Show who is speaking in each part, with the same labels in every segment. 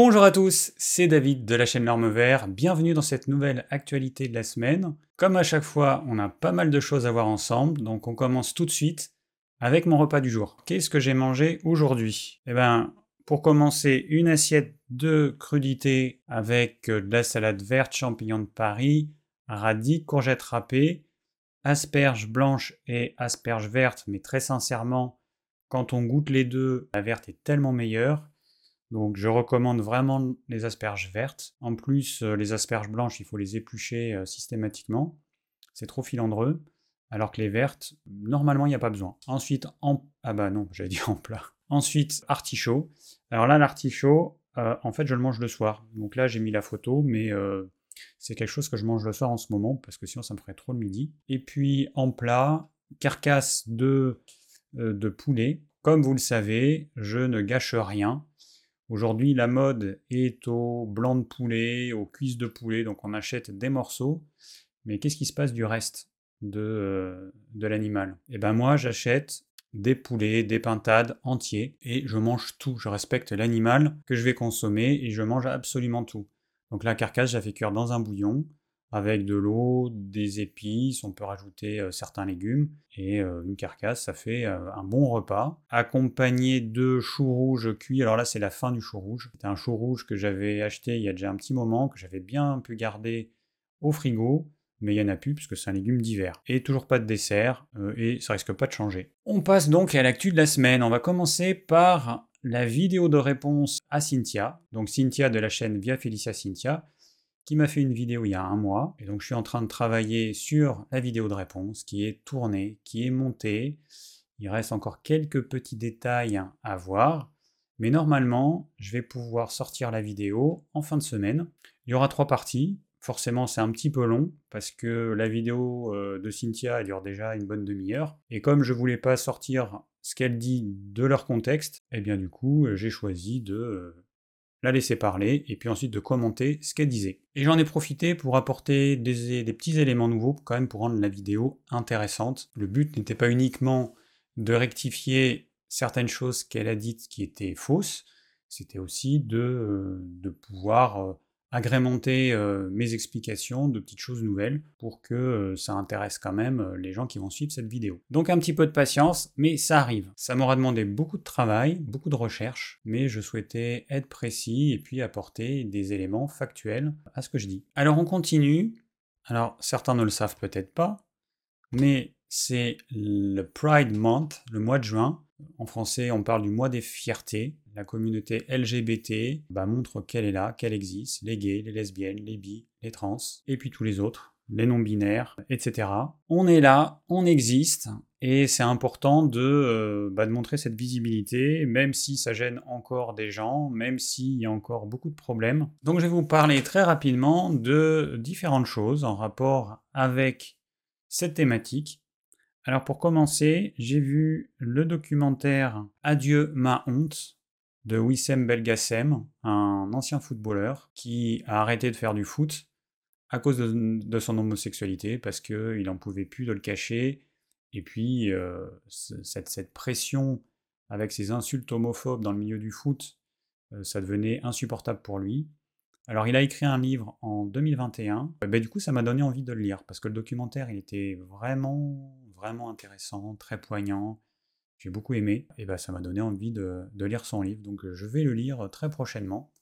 Speaker 1: Bonjour à tous, c'est David de la chaîne L'Orme Vert. Bienvenue dans cette nouvelle actualité de la semaine. Comme à chaque fois, on a pas mal de choses à voir ensemble, donc on commence tout de suite avec mon repas du jour. Qu'est-ce que j'ai mangé aujourd'hui? Eh ben, pour commencer, une assiette de crudité avec euh, de la salade verte, champignons de Paris, radis, courgettes râpées, asperges blanches et asperges vertes, mais très sincèrement, quand on goûte les deux, la verte est tellement meilleure. Donc je recommande vraiment les asperges vertes. En plus, euh, les asperges blanches, il faut les éplucher euh, systématiquement. C'est trop filandreux. Alors que les vertes, normalement, il n'y a pas besoin. Ensuite, en... Ah bah non, j'avais dit en plat. Ensuite, artichaut. Alors là, l'artichaut, euh, en fait, je le mange le soir. Donc là, j'ai mis la photo, mais c'est quelque chose que je mange le soir en ce moment, parce que sinon, ça me ferait trop le midi. Et puis, en plat, carcasse de, de poulet. Comme vous le savez, je ne gâche rien. Aujourd'hui, la mode est au blanc de poulet, aux cuisses de poulet, donc on achète des morceaux. Mais qu'est-ce qui se passe du reste de, euh, de l'animal? Eh ben moi, j'achète des poulets, des pintades entiers, et je mange tout. Je respecte l'animal que je vais consommer, et je mange absolument tout. Donc la carcasse, je cuire dans un bouillon avec de l'eau, des épices, on peut rajouter euh, certains légumes, et euh, une carcasse, ça fait euh, un bon repas, accompagné de choux rouges cuits. Alors là, c'est la fin du chou rouge. C'était un chou rouge que j'avais acheté il y a déjà un petit moment, que j'avais bien pu garder au frigo, mais il n'y en a plus puisque c'est un légume d'hiver. Et toujours pas de dessert, et ça risque pas de changer. On passe donc à l'actu de la semaine. On va commencer par la vidéo de réponse à Cynthia, donc Cynthia de la chaîne Via Felicia Cynthia, qui m'a fait une vidéo il y a un mois. Et donc je suis en train de travailler sur la vidéo de réponse qui est tournée, qui est montée. Il reste encore quelques petits détails à voir. Mais normalement, je vais pouvoir sortir la vidéo en fin de semaine. Il y aura trois parties. Forcément, c'est un petit peu long parce que la vidéo euh, de Cynthia dure déjà une bonne demi-heure. Et comme je voulais pas sortir ce qu'elle dit de leur contexte, et eh bien du coup, j'ai choisi de euh, la laisser parler, et puis ensuite de commenter ce qu'elle disait. Et j'en ai profité pour apporter des, petits éléments nouveaux, quand même pour rendre la vidéo intéressante. Le but n'était pas uniquement de rectifier certaines choses qu'elle a dites qui étaient fausses, c'était aussi de, euh, de pouvoir euh, agrémenter euh, mes explications de petites choses nouvelles pour que euh, ça intéresse quand même euh, les gens qui vont suivre cette vidéo. Donc un petit peu de patience, mais ça arrive. Ça m'aura demandé beaucoup de travail, beaucoup de recherche, mais je souhaitais être précis et puis apporter des éléments factuels à ce que je dis. Alors on continue. Alors certains ne le savent peut-être pas, mais c'est le Pride Month, le mois de juin. En français, on parle du mois des fiertés. La communauté LGBT bah, montre qu'elle est là, qu'elle existe. Les gays, les lesbiennes, les bi, les trans, et puis tous les autres, les non-binaires, etc. On est là, on existe, et c'est important de, euh, bah, de montrer cette visibilité, même si ça gêne encore des gens, même s'il y a encore beaucoup de problèmes. Donc je vais vous parler très rapidement de différentes choses en rapport avec cette thématique. Alors pour commencer, j'ai vu le documentaire Adieu ma honte de Wissem Belgassem, un ancien footballeur qui a arrêté de faire du foot à cause de, son homosexualité parce qu'il n'en pouvait plus de le cacher. Et puis euh, cette, pression avec ses insultes homophobes dans le milieu du foot, euh, ça devenait insupportable pour lui. Alors il a écrit un livre en 2021. Ben, du coup ça m'a donné envie de le lire parce que le documentaire il était vraiment vraiment intéressant, très poignant. J'ai beaucoup aimé et ben, ça m'a donné envie de, lire son livre. Donc je vais le lire très prochainement.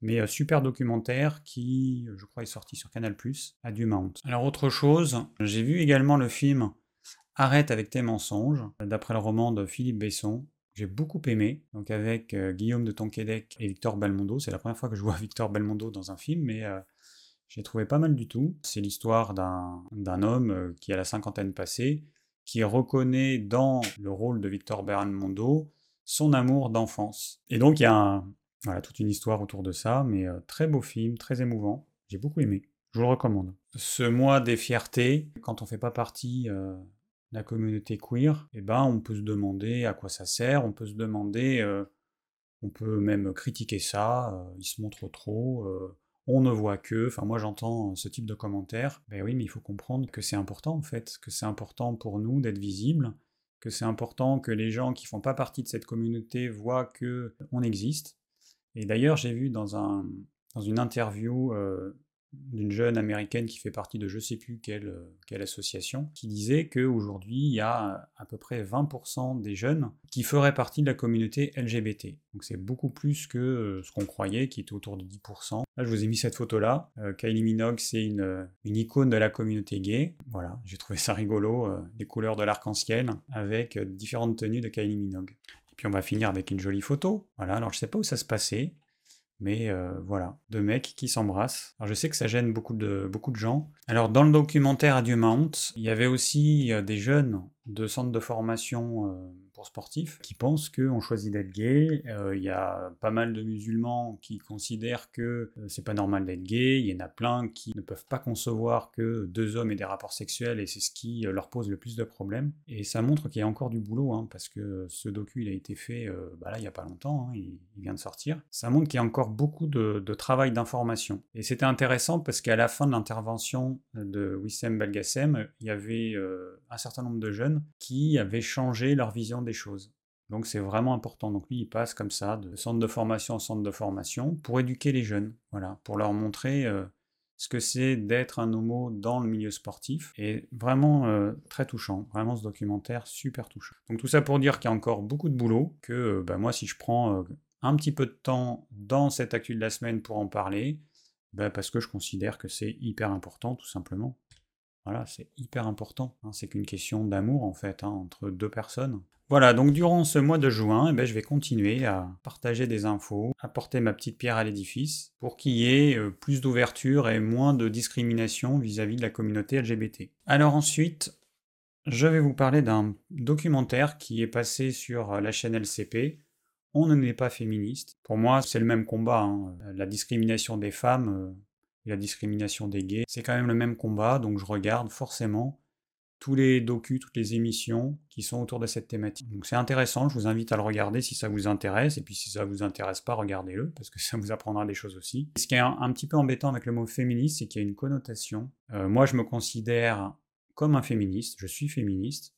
Speaker 1: Mais euh, super documentaire qui, je crois, est sorti sur Canal+, à Mount. Alors autre chose, j'ai vu également le film Arrête avec tes mensonges, d'après le roman de Philippe Besson j'ai beaucoup aimé, donc avec euh, Guillaume de Tonquédec et Victor Belmondo. C'est la première fois que je vois Victor Belmondo dans un film, mais euh, j'ai trouvé pas mal du tout. C'est l'histoire d'un homme euh, qui a la cinquantaine passée, qui reconnaît dans le rôle de Victor Belmondo son amour d'enfance. Et donc il y a toute une histoire autour de ça, mais très beau film, très émouvant. J'ai beaucoup aimé. Je vous le recommande. Ce mois des fiertés, quand on fait pas partie la communauté queer, eh ben, on peut se demander à quoi ça sert, on peut se demander, euh, on peut même critiquer ça, euh, il se montre trop, euh, on ne voit que, enfin moi j'entends ce type de commentaires, ben oui mais il faut comprendre que c'est important en fait, que c'est important pour nous d'être visibles, que c'est important que les gens qui font pas partie de cette communauté voient que on existe, Et d'ailleurs, j'ai vu dans, un, dans une interview d'une jeune américaine qui fait partie de je sais plus quelle, euh, quelle association, qui disait qu'aujourd'hui, il y a à peu près 20% des jeunes qui feraient partie de la communauté LGBT. Donc c'est beaucoup plus que euh, ce qu'on croyait, qui était autour de 10%. Là, je vous ai mis cette photo-là. Euh, Kylie Minogue, c'est une, une, icône de la communauté gay. Voilà, j'ai trouvé ça rigolo, les couleurs de l'arc-en-ciel, avec différentes tenues de Kylie Minogue. Et puis on va finir avec une jolie photo. Voilà, alors je sais pas où ça se passait. Mais euh, voilà, deux mecs qui s'embrassent. Alors je sais que ça gêne beaucoup de, beaucoup de gens. Alors dans le documentaire Adieu Mount, il y avait aussi euh, des jeunes de centres de formation sportifs qui pensent qu'on choisit d'être gay. Euh, il y a pas mal de musulmans qui considèrent que euh, c'est pas normal d'être gay. Il y en a plein qui ne peuvent pas concevoir que deux hommes aient des rapports sexuels et c'est ce qui euh, leur pose le plus de problèmes. Et ça montre qu'il y a encore du boulot hein, parce que ce docu il a été fait bah là il y a pas longtemps, hein, il, vient de sortir. Ça montre qu'il y a encore beaucoup de, travail d'information. Et c'était intéressant parce qu'à la fin de l'intervention de Wissem Belgassem, il y avait un certain nombre de jeunes qui avaient changé leur vision choses. Donc c'est vraiment important. Donc lui, il passe comme ça, de centre de formation en centre de formation, pour éduquer les jeunes, voilà, pour leur montrer euh, ce que c'est d'être un homo dans le milieu sportif. Et vraiment euh, très touchant, vraiment ce documentaire super touchant. Donc tout ça pour dire qu'il y a encore beaucoup de boulot, que euh, bah, moi si je prends un petit peu de temps dans cette actu de la semaine pour en parler, bah, parce que je considère que c'est hyper important tout simplement. Voilà, c'est hyper important. Hein. c'est qu'une question d'amour en fait hein, entre deux personnes. Voilà, donc durant ce mois de juin, eh ben, je vais continuer à partager des infos, apporter ma petite pierre à l'édifice, pour qu'il y ait euh, plus d'ouverture et moins de discrimination vis-à-vis de la communauté LGBT. Alors ensuite, je vais vous parler d'un documentaire qui est passé sur euh, la chaîne LCP. On ne n'est pas féministe. Pour moi, c'est le même combat. Hein. La discrimination des femmes euh, la discrimination des gays, c'est quand même le même combat, donc je regarde forcément tous les docus, toutes les émissions qui sont autour de cette thématique. Donc c'est intéressant, je vous invite à le regarder si ça vous intéresse, et puis si ça vous intéresse pas, regardez-le, parce que ça vous apprendra des choses aussi. ce qui est un, petit peu embêtant avec le mot féministe, c'est qu'il y a une connotation. Euh, moi je me considère comme un féministe, je suis féministe,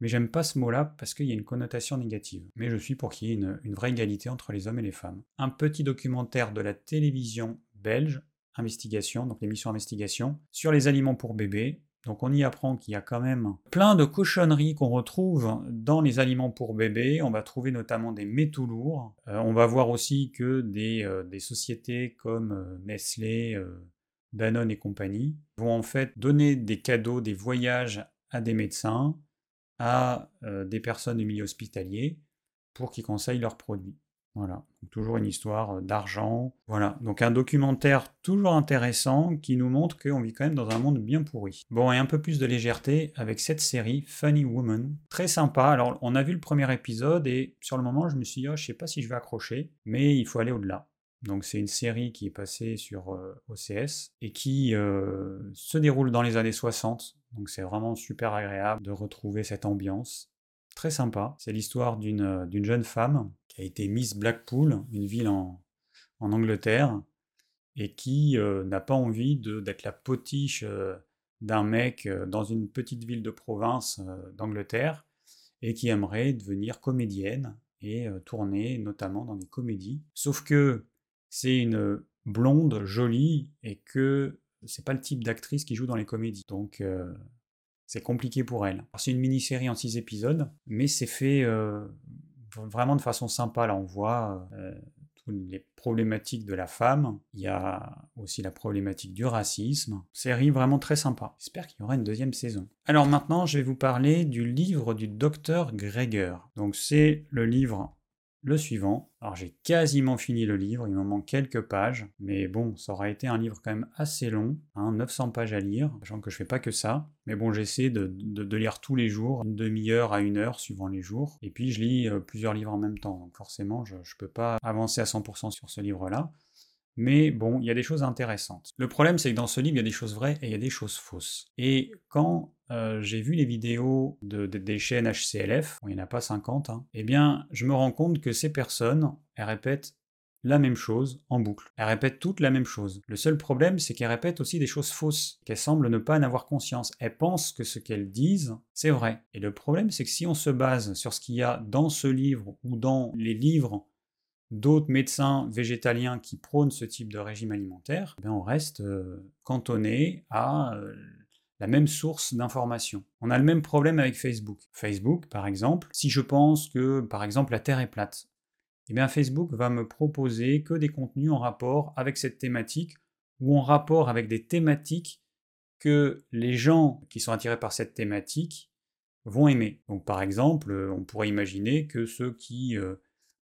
Speaker 1: mais j'aime pas ce mot-là parce qu'il y a une connotation négative. Mais je suis pour qu'il y ait une vraie égalité entre les hommes et les femmes. Un petit documentaire de la télévision belge, Investigation, donc l'émission Investigation, sur les aliments pour bébés, donc on y apprend qu'il y a quand même plein de cochonneries qu'on retrouve dans les aliments pour bébés. On va trouver notamment des métaux lourds. Euh, on va voir aussi que des, euh, sociétés comme euh, Nestlé, Danone et compagnie vont en fait donner des cadeaux, des voyages à des médecins, à des personnes du milieu hospitalier pour qu'ils conseillent leurs produits. Voilà, toujours une histoire euh, d'argent. Voilà, donc un documentaire toujours intéressant qui nous montre qu'on vit quand même dans un monde bien pourri. Bon, et un peu plus de légèreté avec cette série Funny Woman. Très sympa. Alors, on a vu le premier épisode et sur le moment, je me suis dit, oh, je sais pas si je vais accrocher, mais il faut aller au-delà. Donc c'est une série qui est passée sur euh, OCS et qui euh, se déroule dans les années 60. Donc c'est vraiment super agréable de retrouver cette ambiance. Très sympa. C'est l'histoire d'une jeune femme a été Miss Blackpool, une ville en, Angleterre, et qui euh, n'a pas envie d'être la potiche euh, d'un mec euh, dans une petite ville de province d'Angleterre, et qui aimerait devenir comédienne et tourner notamment dans des comédies. Sauf que c'est une blonde jolie et que c'est pas le type d'actrice qui joue dans les comédies. Donc c'est compliqué pour elle. C'est une mini-série en six épisodes, mais c'est fait vraiment de façon sympa. Là, on voit euh, toutes les problématiques de la femme. Il y a aussi la problématique du racisme. Série vraiment très sympa. J'espère qu'il y aura une deuxième saison. Alors maintenant, je vais vous parler du livre du docteur Greger. Donc c'est le livre le suivant. Alors j'ai quasiment fini le livre, il me manque quelques pages, mais bon, ça aura été un livre quand même assez long, 900 hein, pages à lire, sachant que je fais pas que ça. Mais bon, j'essaie de, lire tous les jours, une demi-heure à une heure suivant les jours, et puis je lis euh, plusieurs livres en même temps, donc forcément je ne peux pas avancer à 100% sur ce livre-là. Mais bon, il y a des choses intéressantes. Le problème, c'est que dans ce livre, il y a des choses vraies et il y a des choses fausses. Et quand euh, j'ai vu les vidéos de, des chaînes HCLF, il n'y en a pas 50, hein, eh bien, je me rends compte que ces personnes, elles répètent la même chose en boucle. Elles répètent toutes la même chose. Le seul problème, c'est qu'elles répètent aussi des choses fausses, qu'elles semblent ne pas en avoir conscience. Elles pensent que ce qu'elles disent, c'est vrai. Et le problème, c'est que si on se base sur ce qu'il y a dans ce livre ou dans les livres d'autres médecins végétaliens qui prônent ce type de régime alimentaire, eh on reste euh, cantonné à euh, la même source d'information. On a le même problème avec Facebook. Facebook, par exemple, si je pense que, par exemple, la Terre est plate, eh bien Facebook va me proposer que des contenus en rapport avec cette thématique ou en rapport avec des thématiques que les gens qui sont attirés par cette thématique vont aimer. Donc par exemple, on pourrait imaginer que ceux qui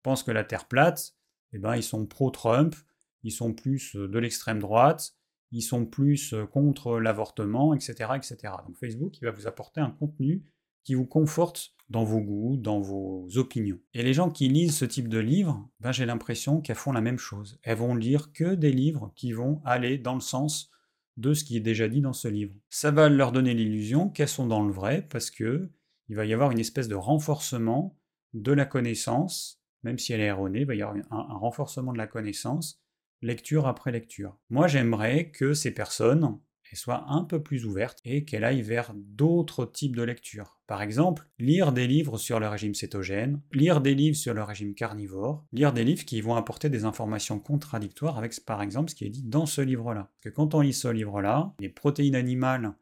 Speaker 1: pensent que la Terre plate, eh ben, ils sont pro-Trump, ils sont plus de l'extrême droite, ils sont plus contre l'avortement, etc., etc. Donc Facebook, il va vous apporter un contenu qui vous conforte dans vos goûts, dans vos opinions. Et les gens qui lisent ce type de livres, ben j'ai l'impression qu'elles font la même chose. Elles vont lire que des livres qui vont aller dans le sens de ce qui est déjà dit dans ce livre. Ça va leur donner l'illusion qu'elles sont dans le vrai parce que il va y avoir une espèce de renforcement de la connaissance même si elle est erronée, il va y avoir un, renforcement de la connaissance, lecture après lecture. Moi, j'aimerais que ces personnes soient un peu plus ouvertes et qu'elles aillent vers d'autres types de lectures. Par exemple, lire des livres sur le régime cétogène, lire des livres sur le régime carnivore, lire des livres qui vont apporter des informations contradictoires avec, par exemple, ce qui est dit dans ce livre-là. Parce que quand on lit ce livre-là, les protéines animales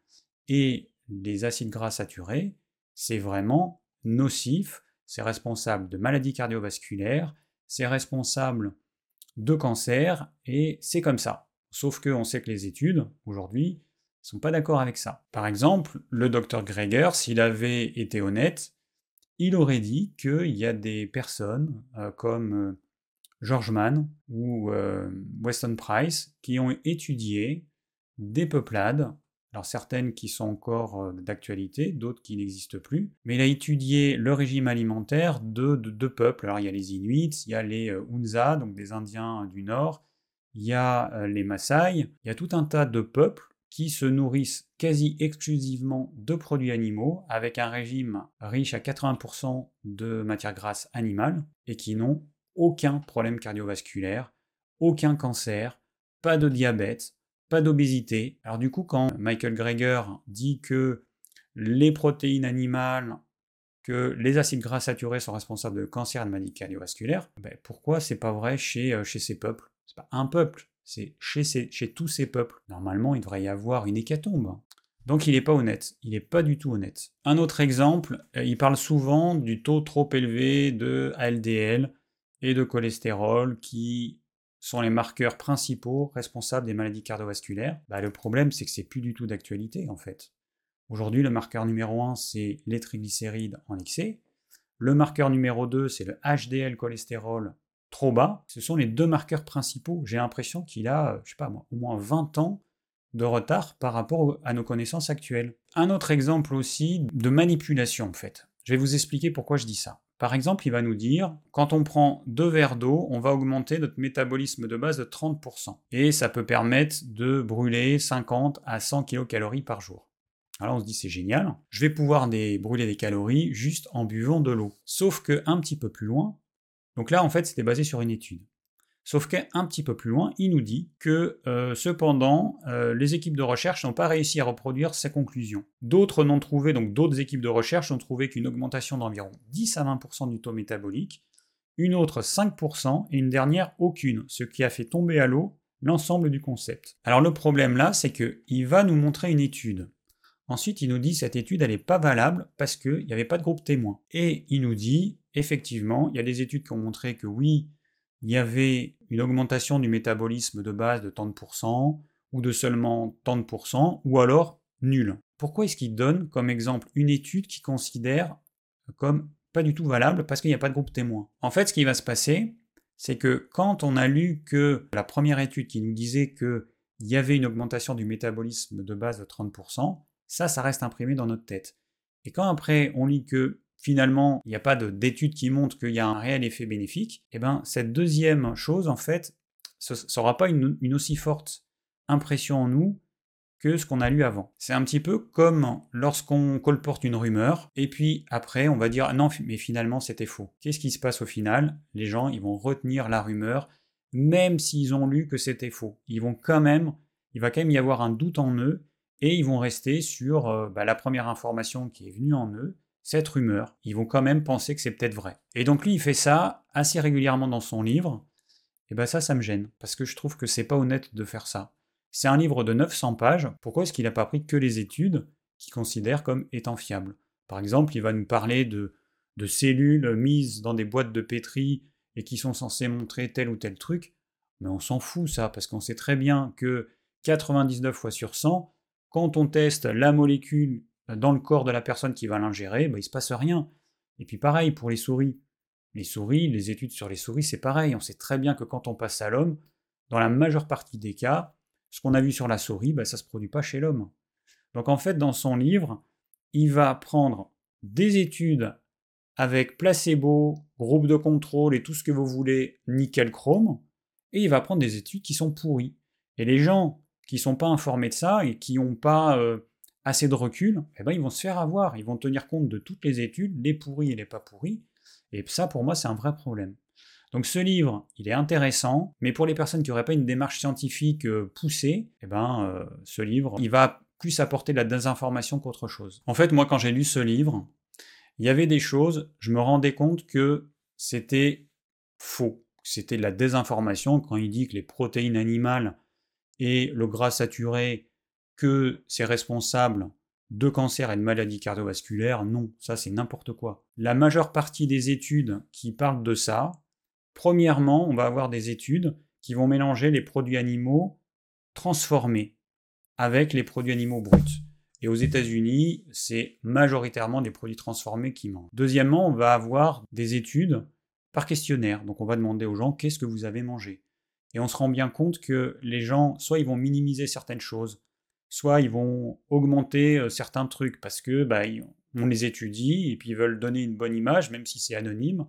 Speaker 1: et les acides gras saturés, c'est vraiment nocif c'est responsable de maladies cardiovasculaires, c'est responsable de cancer, et c'est comme ça. Sauf qu'on sait que les études, aujourd'hui, ne sont pas d'accord avec ça. Par exemple, le docteur Greger, s'il avait été honnête, il aurait dit qu'il y a des personnes euh, comme euh, George Mann ou euh, Weston Price qui ont étudié des peuplades alors certaines qui sont encore euh, d'actualité, d'autres qui n'existent plus. Mais il a étudié le régime alimentaire de deux peuples. Alors il y a les Inuits, il y a les euh, Hunza, donc des Indiens du Nord, il y a euh, les Maasai, il y a tout un tas de peuples qui se nourrissent quasi exclusivement de produits animaux, avec un régime riche à 80% de matières grasses animales, et qui n'ont aucun problème cardiovasculaire, aucun cancer, pas de diabète, pas d'obésité. Alors du coup, quand Michael Greger dit que les protéines animales, que les acides gras saturés sont responsables de cancer de maladies cardiovasculaires, ben pourquoi c'est pas vrai chez, euh, chez ces peuples? C'est pas un peuple, c'est chez, chez tous ces peuples. Normalement, il devrait y avoir une hécatombe. Donc il n'est pas honnête, il n'est pas du tout honnête. Un autre exemple, euh, il parle souvent du taux trop élevé de LDL et de cholestérol qui sont les marqueurs principaux responsables des maladies cardiovasculaires, bah, le problème c'est que c'est plus du tout d'actualité en fait. Aujourd'hui, le marqueur numéro 1 c'est les triglycérides en excès. Le marqueur numéro 2 c'est le HDL cholestérol trop bas. Ce sont les deux marqueurs principaux. J'ai l'impression qu'il a, au moins 20 ans de retard par rapport à nos connaissances actuelles. Un autre exemple aussi de manipulation en fait. Je vais vous expliquer pourquoi je dis ça. Par exemple, il va nous dire, quand on prend deux verres d'eau, on va augmenter notre métabolisme de base de 30%. Et ça peut permettre de brûler 50 à 100 kcal par jour. Alors on se dit c'est génial, je vais pouvoir brûler des calories juste en buvant de l'eau. Sauf que un petit peu plus loin, donc là en fait c'était basé sur une étude. Sauf qu'un petit peu plus loin, il nous dit que euh, cependant, euh, les équipes de recherche n'ont pas réussi à reproduire ces conclusions. D'autres n'ont trouvé, donc d'autres équipes de recherche ont trouvé qu'une augmentation d'environ 10 à 20% du taux métabolique, une autre 5% et une dernière aucune, ce qui a fait tomber à l'eau l'ensemble du concept. Alors le problème là, c'est qu'il va nous montrer une étude. Ensuite, il nous dit cette étude, n'est pas valable parce qu'il n'y avait pas de groupe témoin. Et il nous dit, effectivement, il y a des études qui ont montré que oui, il y avait une augmentation du métabolisme de base de tant de pourcents, ou de seulement tant de pourcents, ou alors nul. Pourquoi est-ce qu'il donne comme exemple une étude qui considère comme pas du tout valable parce qu'il n'y a pas de groupe témoin? En fait, ce qui va se passer, c'est que quand on a lu que la première étude qui nous disait qu'il y avait une augmentation du métabolisme de base de 30%, ça, ça reste imprimé dans notre tête. Et quand après on lit que finalement, il n'y a pas d'études qui montrent qu'il y a un réel effet bénéfique, eh ben cette deuxième chose, en fait, ça n'aura pas une, aussi forte impression en nous que ce qu'on a lu avant. C'est un petit peu comme lorsqu'on colporte une rumeur, et puis après on va dire non, mais finalement c'était faux. Qu'est-ce qui se passe au final? Les gens, ils vont retenir la rumeur, même s'ils ont lu que c'était faux. Ils vont quand même, il va quand même y avoir un doute en eux, et ils vont rester sur euh, bah, la première information qui est venue en eux, cette rumeur, ils vont quand même penser que c'est peut-être vrai. Et donc lui, il fait ça assez régulièrement dans son livre. Et ben ça, ça me gêne, parce que je trouve que c'est pas honnête de faire ça. C'est un livre de 900 pages, pourquoi est-ce qu'il n'a pas pris que les études qu'il considère comme étant fiables? Par exemple, il va nous parler de, de cellules mises dans des boîtes de pétri et qui sont censées montrer tel ou tel truc, mais on s'en fout ça, parce qu'on sait très bien que 99 fois sur 100, quand on teste la molécule dans le corps de la personne qui va l'ingérer, bah, il ne se passe rien. Et puis pareil pour les souris. Les souris, les études sur les souris, c'est pareil. On sait très bien que quand on passe à l'homme, dans la majeure partie des cas, ce qu'on a vu sur la souris, bah, ça ne se produit pas chez l'homme. Donc en fait, dans son livre, il va prendre des études avec placebo, groupe de contrôle et tout ce que vous voulez, nickel chrome, et il va prendre des études qui sont pourries. Et les gens qui sont pas informés de ça et qui n'ont pas euh, assez de recul, eh ben, ils vont se faire avoir. Ils vont tenir compte de toutes les études, les pourries et les pas pourries. Et ça, pour moi, c'est un vrai problème. Donc ce livre, il est intéressant, mais pour les personnes qui n'auraient pas une démarche scientifique euh, poussée, eh ben, euh, ce livre, il va plus apporter de la désinformation qu'autre chose. En fait, moi, quand j'ai lu ce livre, il y avait des choses, je me rendais compte que c'était faux, c'était de la désinformation quand il dit que les protéines animales et le gras saturé, que c'est responsable de cancer et de maladies cardiovasculaires, non, ça c'est n'importe quoi. La majeure partie des études qui parlent de ça, premièrement, on va avoir des études qui vont mélanger les produits animaux transformés avec les produits animaux bruts. Et aux États-Unis, c'est majoritairement des produits transformés qui mangent. Deuxièmement, on va avoir des études par questionnaire. Donc on va demander aux gens qu'est-ce que vous avez mangé? Et on se rend bien compte que les gens, soit ils vont minimiser certaines choses, soit ils vont augmenter euh, certains trucs parce que bah, on les étudie et puis ils veulent donner une bonne image, même si c'est anonyme.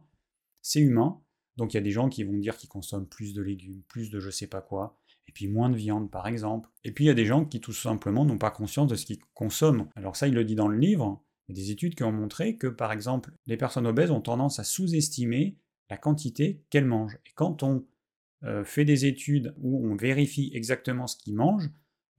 Speaker 1: C'est humain. Donc il y a des gens qui vont dire qu'ils consomment plus de légumes, plus de je sais pas quoi, et puis moins de viande par exemple. Et puis il y a des gens qui tout simplement n'ont pas conscience de ce qu'ils consomment. Alors ça, il le dit dans le livre. Il y a des études qui ont montré que par exemple, les personnes obèses ont tendance à sous-estimer la quantité qu'elles mangent. Et quand on euh, fait des études où on vérifie exactement ce qu'ils mangent,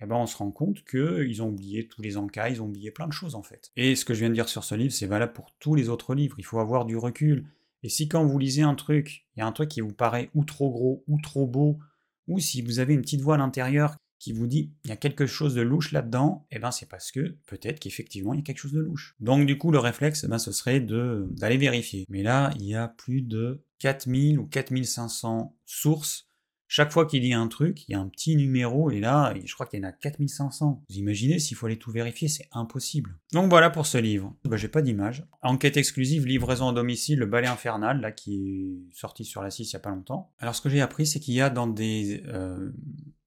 Speaker 1: eh ben on se rend compte qu'ils ont oublié tous les encas, ils ont oublié plein de choses en fait. Et ce que je viens de dire sur ce livre, c'est valable pour tous les autres livres. Il faut avoir du recul. Et si quand vous lisez un truc, il y a un truc qui vous paraît ou trop gros, ou trop beau, ou si vous avez une petite voix à l'intérieur qui vous dit il y a quelque chose de louche là-dedans, eh ben c'est parce que peut-être qu'effectivement il y a quelque chose de louche. Donc du coup le réflexe, eh ben, ce serait d'aller vérifier. Mais là, il y a plus de 4000 ou 4500 sources. Chaque fois qu'il y a un truc, il y a un petit numéro, et là, je crois qu'il y en a 4500. Vous imaginez, s'il faut aller tout vérifier, c'est impossible. Donc voilà pour ce livre. Bah, J'ai pas d'image. Enquête exclusive, livraison à domicile, le balai infernal, là, qui est sorti sur la 6 il y a pas longtemps. Alors ce que j'ai appris, c'est qu'il y a dans des, euh,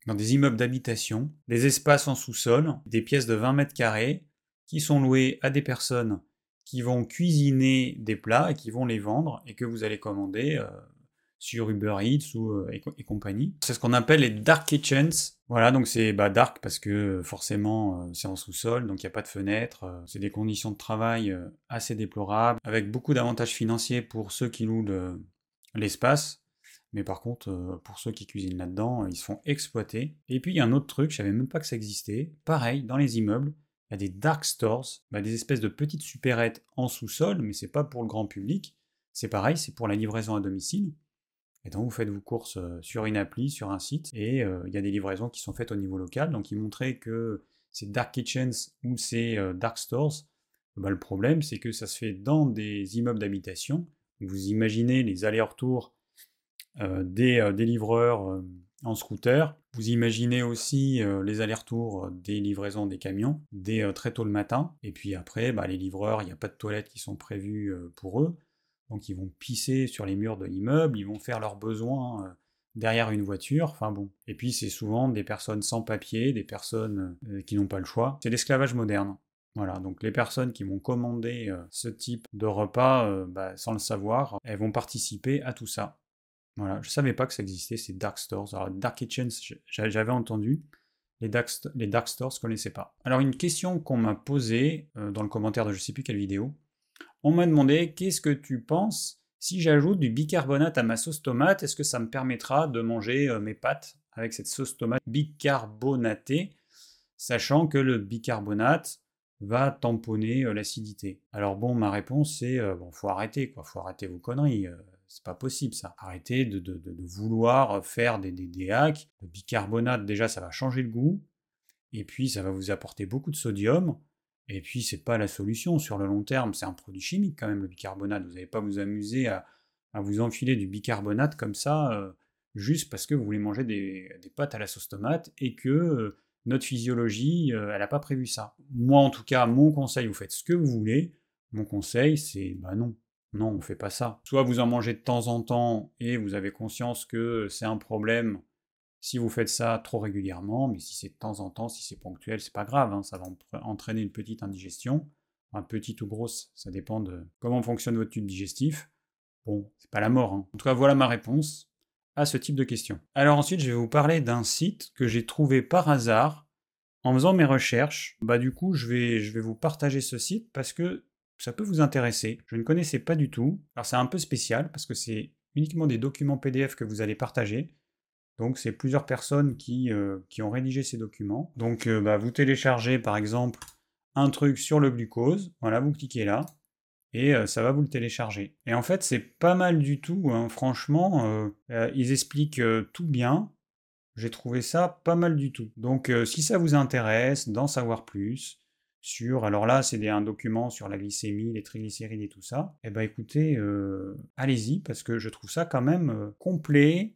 Speaker 1: dans des immeubles d'habitation, des espaces en sous-sol, des pièces de 20 mètres carrés, qui sont louées à des personnes qui vont cuisiner des plats et qui vont les vendre et que vous allez commander euh, sur Uber Eats ou, euh, et, compagnie. C'est ce qu'on appelle les dark kitchens. Voilà, donc c'est bah, dark parce que forcément euh, c'est en sous-sol, donc il n'y a pas de fenêtre. c'est des conditions de travail assez déplorables, avec beaucoup d'avantages financiers pour ceux qui louent l'espace. mais par contre, pour ceux qui cuisinent là-dedans, ils se font exploiter. Et puis il y a un autre truc, je savais même pas que ça existait. Pareil, dans les immeubles, il y a des dark stores, bah, des espèces de petites supérettes en sous-sol, mais c'est pas pour le grand public. C'est pareil, c'est pour la livraison à domicile. Et donc vous faites vos courses euh, sur une appli, sur un site, et euh, il y a des livraisons qui sont faites au niveau local. Donc ils montraient que ces dark kitchens ou ces euh, dark stores, bah, le problème c'est que ça se fait dans des immeubles d'habitation. Vous imaginez les allers-retours des, des, livreurs en scooter. Vous imaginez aussi les allers-retours des livraisons des camions dès très tôt le matin. Et puis après, bah, les livreurs, il n'y a pas de toilettes qui sont prévues pour eux. Donc ils vont pisser sur les murs de l'immeuble, ils vont faire leurs besoins derrière une voiture. Enfin bon. Et puis c'est souvent des personnes sans papier, des personnes qui n'ont pas le choix. C'est l'esclavage moderne. Voilà, donc les personnes qui vont commander ce type de repas bah, sans le savoir, elles vont participer à tout ça. Voilà, je savais pas que ça existait, ces dark stores. Alors, dark kitchens, j'avais entendu. Les dark, les dark stores, je connaissais pas. Alors, une question qu'on m'a posée euh, dans le commentaire de je sais plus quelle vidéo. On m'a demandé qu'est-ce que tu penses si j'ajoute du bicarbonate à ma sauce tomate? Est-ce que ça me permettra de manger euh, mes pâtes avec cette sauce tomate bicarbonatée Sachant que le bicarbonate, va tamponner l'acidité? Alors bon, ma réponse c'est bon, faut arrêter quoi, faut arrêter vos conneries. c'est pas possible ça. Arrêtez de, vouloir faire des, des, hacks. Le bicarbonate, déjà, ça va changer le goût. Et puis, ça va vous apporter beaucoup de sodium. Et puis, c'est pas la solution sur le long terme. C'est un produit chimique quand même, le bicarbonate. Vous n'allez pas vous amuser à, vous enfiler du bicarbonate comme ça, juste parce que vous voulez manger des, pâtes à la sauce tomate et que notre physiologie, elle n'a pas prévu ça. Moi, en tout cas, mon conseil, vous faites ce que vous voulez. Mon conseil, c'est bah non. Non, on ne fait pas ça. Soit vous en mangez de temps en temps et vous avez conscience que c'est un problème si vous faites ça trop régulièrement, mais si c'est de temps en temps, si c'est ponctuel, c'est pas grave, hein, ça va entraîner une petite indigestion, petite ou grosse, ça dépend de comment fonctionne votre tube digestif. Bon, c'est pas la mort. Hein. En tout cas, voilà ma réponse à ce type de question. Alors ensuite, je vais vous parler d'un site que j'ai trouvé par hasard en faisant mes recherches. Bah du coup, je vais, je vais vous partager ce site parce que ça peut vous intéresser. Je ne connaissais pas du tout. Alors c'est un peu spécial parce que c'est uniquement des documents PDF que vous allez partager. Donc c'est plusieurs personnes qui, euh, qui, ont rédigé ces documents. Donc euh, bah, vous téléchargez par exemple un truc sur le glucose, voilà, vous cliquez là, et euh, ça va vous le télécharger. Et en fait c'est pas mal du tout, hein. franchement, ils expliquent tout bien. J'ai trouvé ça pas mal du tout. Donc si ça vous intéresse d'en savoir plus, sur, alors là c'est un document sur la glycémie, les triglycérides et tout ça, eh ben écoutez, allez-y parce que je trouve ça quand même complet,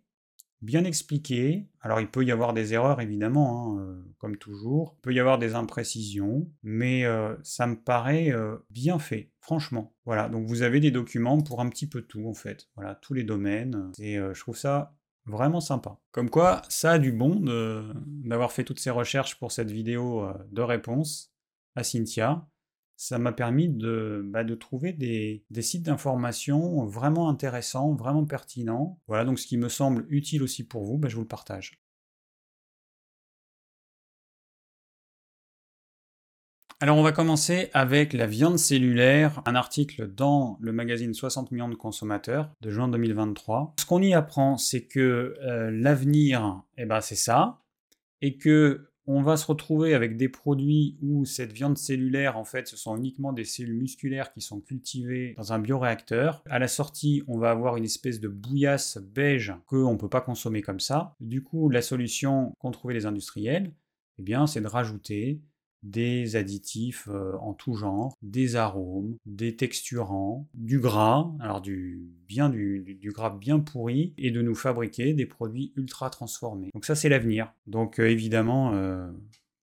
Speaker 1: bien expliqué. Alors il peut y avoir des erreurs évidemment, hein, euh, comme toujours. Il peut y avoir des imprécisions, mais euh, ça me paraît euh, bien fait, franchement. Voilà, donc vous avez des documents pour un petit peu tout en fait. Voilà, tous les domaines. Et je trouve ça vraiment sympa. Comme quoi, ça a du bon d'avoir fait toutes ces recherches pour cette vidéo de réponse à Cynthia ça m'a permis de, bah, trouver des, sites d'information vraiment intéressants, vraiment pertinents. Voilà, donc ce qui me semble utile aussi pour vous, bah, je vous le partage. Alors on va commencer avec la viande cellulaire, un article dans le magazine 60 millions de consommateurs de juin 2023. Ce qu'on y apprend, c'est que euh, l'avenir, eh ben, c'est ça, et que on va se retrouver avec des produits où cette viande cellulaire, en fait, ce sont uniquement des cellules musculaires qui sont cultivées dans un bioréacteur. À la sortie, on va avoir une espèce de bouillasse beige qu'on ne peut pas consommer comme ça. Du coup, la solution qu'ont trouvé les industriels, eh bien, c'est de rajouter des additifs euh, en tout genre, des arômes, des texturants, du gras, alors du bien du, gras bien pourri, et de nous fabriquer des produits ultra transformés. Donc ça c'est l'avenir. Donc euh, évidemment, euh,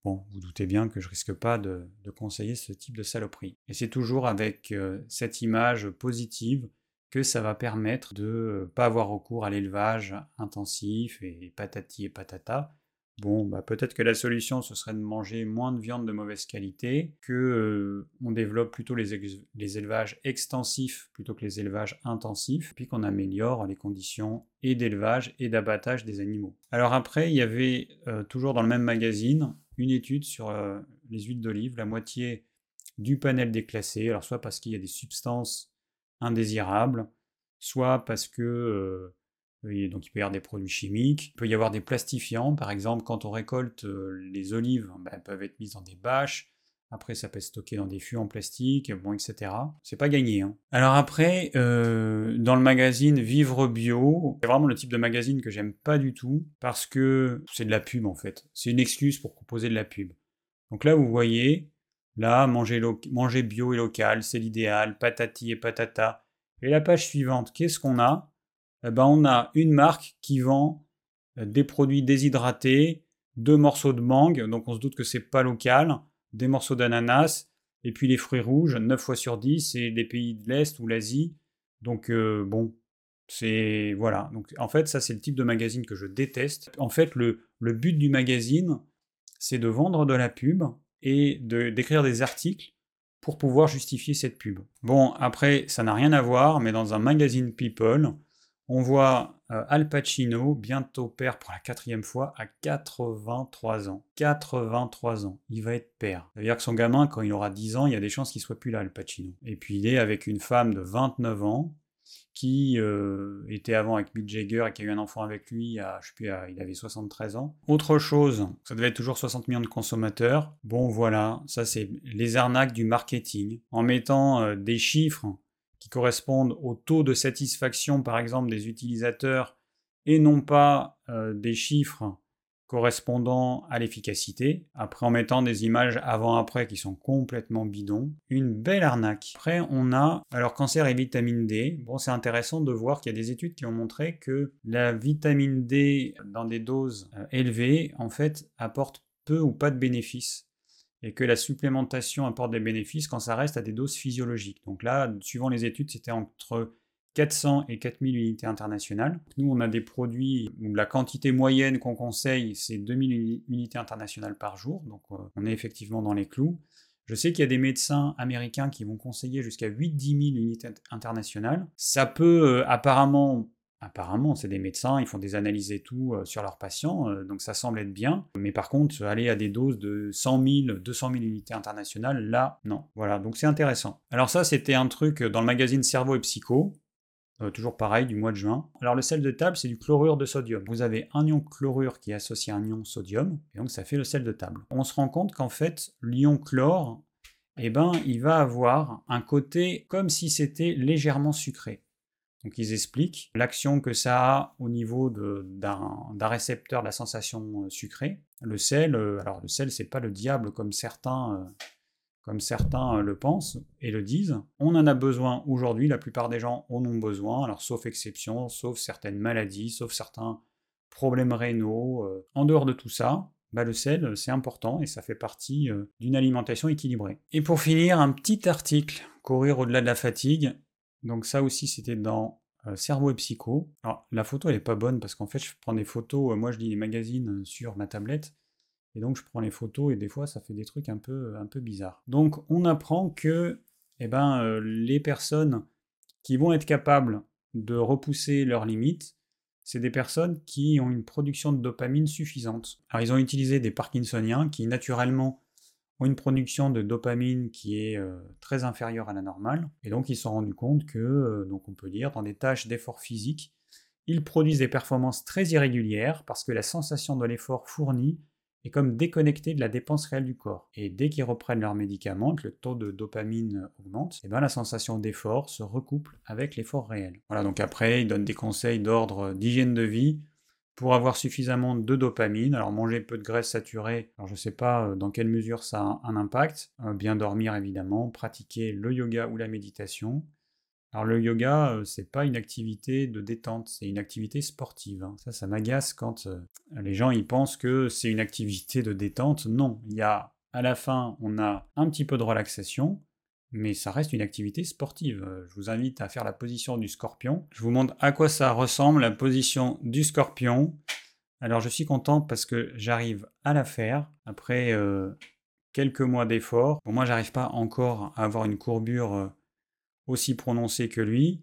Speaker 1: bon, vous doutez bien que je risque pas de, de conseiller ce type de saloperie. Et c'est toujours avec cette image positive que ça va permettre de ne pas avoir recours à l'élevage intensif et patati et patata, Bon, bah peut-être que la solution, ce serait de manger moins de viande de mauvaise qualité, que euh, on développe plutôt les, élevages extensifs plutôt que les élevages intensifs, puis qu'on améliore les conditions et d'élevage et d'abattage des animaux. Alors après, il y avait euh, toujours dans le même magazine une étude sur euh, les huiles d'olive, la moitié du panel déclassé, alors soit parce qu'il y a des substances indésirables, soit parce que donc il peut y avoir des produits chimiques, il peut y avoir des plastifiants, par exemple quand on récolte euh, les olives, ben, elles peuvent être mises dans des bâches, après ça peut être stocké dans des fûts en plastique, bon, etc. C'est pas gagné. Hein. Alors après, euh, dans le magazine Vivre Bio, c'est vraiment le type de magazine que j'aime pas du tout, parce que c'est de la pub en fait. C'est une excuse pour proposer de la pub. Donc là vous voyez, là manger, manger bio et local, c'est l'idéal, patati et patata. Et la page suivante, qu'est-ce qu'on a? Eh ben, on a une marque qui vend euh, des produits déshydratés, deux morceaux de mangue, donc on se doute que c'est pas local, des morceaux d'ananas, et puis les fruits rouges, 9 fois sur 10, c'est les pays de l'Est ou l'Asie. Donc euh, bon, c'est... Voilà. Donc en fait, ça c'est le type de magazine que je déteste. En fait, le, le but du magazine, c'est de vendre de la pub et d'écrire des articles pour pouvoir justifier cette pub. Bon, après, ça n'a rien à voir, mais dans un magazine People, on voit euh, Al Pacino, bientôt père pour la quatrième fois, à 83 ans. 83 ans, il va être père. Ça veut dire que son gamin, quand il aura 10 ans, il y a des chances qu'il soit plus là, Al Pacino. Et puis il est avec une femme de 29 ans, qui euh, était avant avec Mick Jagger et qui a eu un enfant avec lui, à, je sais plus, il avait 73 ans. Autre chose, ça devait être toujours 60 millions de consommateurs. Bon voilà, ça c'est les arnaques du marketing. En mettant euh, des chiffres qui correspondent au taux de satisfaction par exemple des utilisateurs et non pas euh, des chiffres correspondant à l'efficacité, après en mettant des images avant-après qui sont complètement bidons, une belle arnaque. Après on a, alors cancer et vitamine D, bon c'est intéressant de voir qu'il y a des études qui ont montré que la vitamine D dans des doses euh, élevées en fait apporte peu ou pas de bénéfices et que la supplémentation apporte des bénéfices quand ça reste à des doses physiologiques. Donc là, suivant les études, c'était entre 400 et 4000 unités internationales. Nous, on a des produits où la quantité moyenne qu'on conseille, c'est 2000 unités internationales par jour, donc euh, on est effectivement dans les clous. Je sais qu'il y a des médecins américains qui vont conseiller jusqu'à 8-10 000 unités internationales. Ça peut euh, apparemment Apparemment, c'est des médecins, ils font des analyses et tout euh, sur leurs patients, donc ça semble être bien. Mais par contre, aller à des doses de 100 000, 200 000 unités internationales, là, non. Voilà, donc c'est intéressant. Alors ça, c'était un truc dans le magazine Cerveau et Psycho. Euh, toujours pareil, du mois de juin. Alors le sel de table, c'est du chlorure de sodium. Vous avez un ion chlorure qui est associé à un ion sodium, et donc ça fait le sel de table. On se rend compte qu'en fait, l'ion chlore, eh ben, il va avoir un côté comme si c'était légèrement sucré. Donc ils expliquent l'action que ça a au niveau d'un récepteur de la sensation euh, sucrée. Le sel, euh, alors le sel c'est pas le diable comme certains comme certains euh, le pensent et le disent. On en a besoin aujourd'hui, la plupart des gens en ont besoin, alors sauf exception, sauf certaines maladies, sauf certains problèmes rénaux. Euh. En dehors de tout ça, bah, le sel, c'est important et ça fait partie euh, d'une alimentation équilibrée. Et pour finir, un petit article, Courir au-delà de la fatigue. Donc ça aussi, c'était dans Cerveau et Psycho. Alors la photo, elle est pas bonne parce qu'en fait, je prends des photos, moi je lis les magazines sur ma tablette, et donc je prends les photos et des fois ça fait des trucs un peu, un peu bizarres. Donc on apprend que eh ben, euh, les personnes qui vont être capables de repousser leurs limites, c'est des personnes qui ont une production de dopamine suffisante. Alors ils ont utilisé des Parkinsoniens qui naturellement ont une production de dopamine qui est euh, très inférieure à la normale, et donc ils se sont rendus compte que, euh, donc on peut dire, dans des tâches d'effort physique, ils produisent des performances très irrégulières parce que la sensation de l'effort fourni est comme déconnecté de la dépense réelle du corps. Et dès qu'ils reprennent leurs médicaments, le taux de dopamine augmente, et eh ben la sensation d'effort se recouple avec l'effort réel. Voilà, donc après, ils donnent des conseils d'ordre d'hygiène de vie pour avoir suffisamment de dopamine. Alors manger peu de graisse saturée, alors je ne sais pas euh, dans quelle mesure ça a un impact. Euh, bien dormir évidemment, pratiquer le yoga ou la méditation. Alors le yoga, euh, c'est pas une activité de détente, c'est une activité sportive. Hein. Ça, ça m'agace quand les gens ils pensent que c'est une activité de détente. Non, il y a à la fin, on a un petit peu de relaxation, mais ça reste une activité sportive. Euh, je vous invite à faire la position du scorpion. Je vous montre à quoi ça ressemble la position du scorpion. Alors je suis content parce que j'arrive à la faire après quelques mois d'efforts. Pour moi, j'arrive pas encore à avoir une courbure aussi prononcé que lui.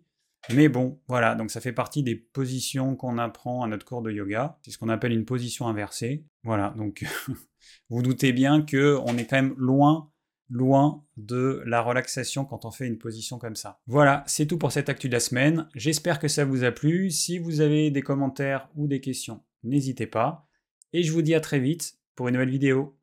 Speaker 1: Mais bon, voilà, donc ça fait partie des positions qu'on apprend à notre cours de yoga. C'est ce qu'on appelle une position inversée. Voilà, donc vous doutez bien que on est quand même loin, loin de la relaxation quand on fait une position comme ça. Voilà, c'est tout pour cette actu de la semaine. J'espère que ça vous a plu. Si vous avez des commentaires ou des questions, n'hésitez pas. Et je vous dis à très vite pour une nouvelle vidéo.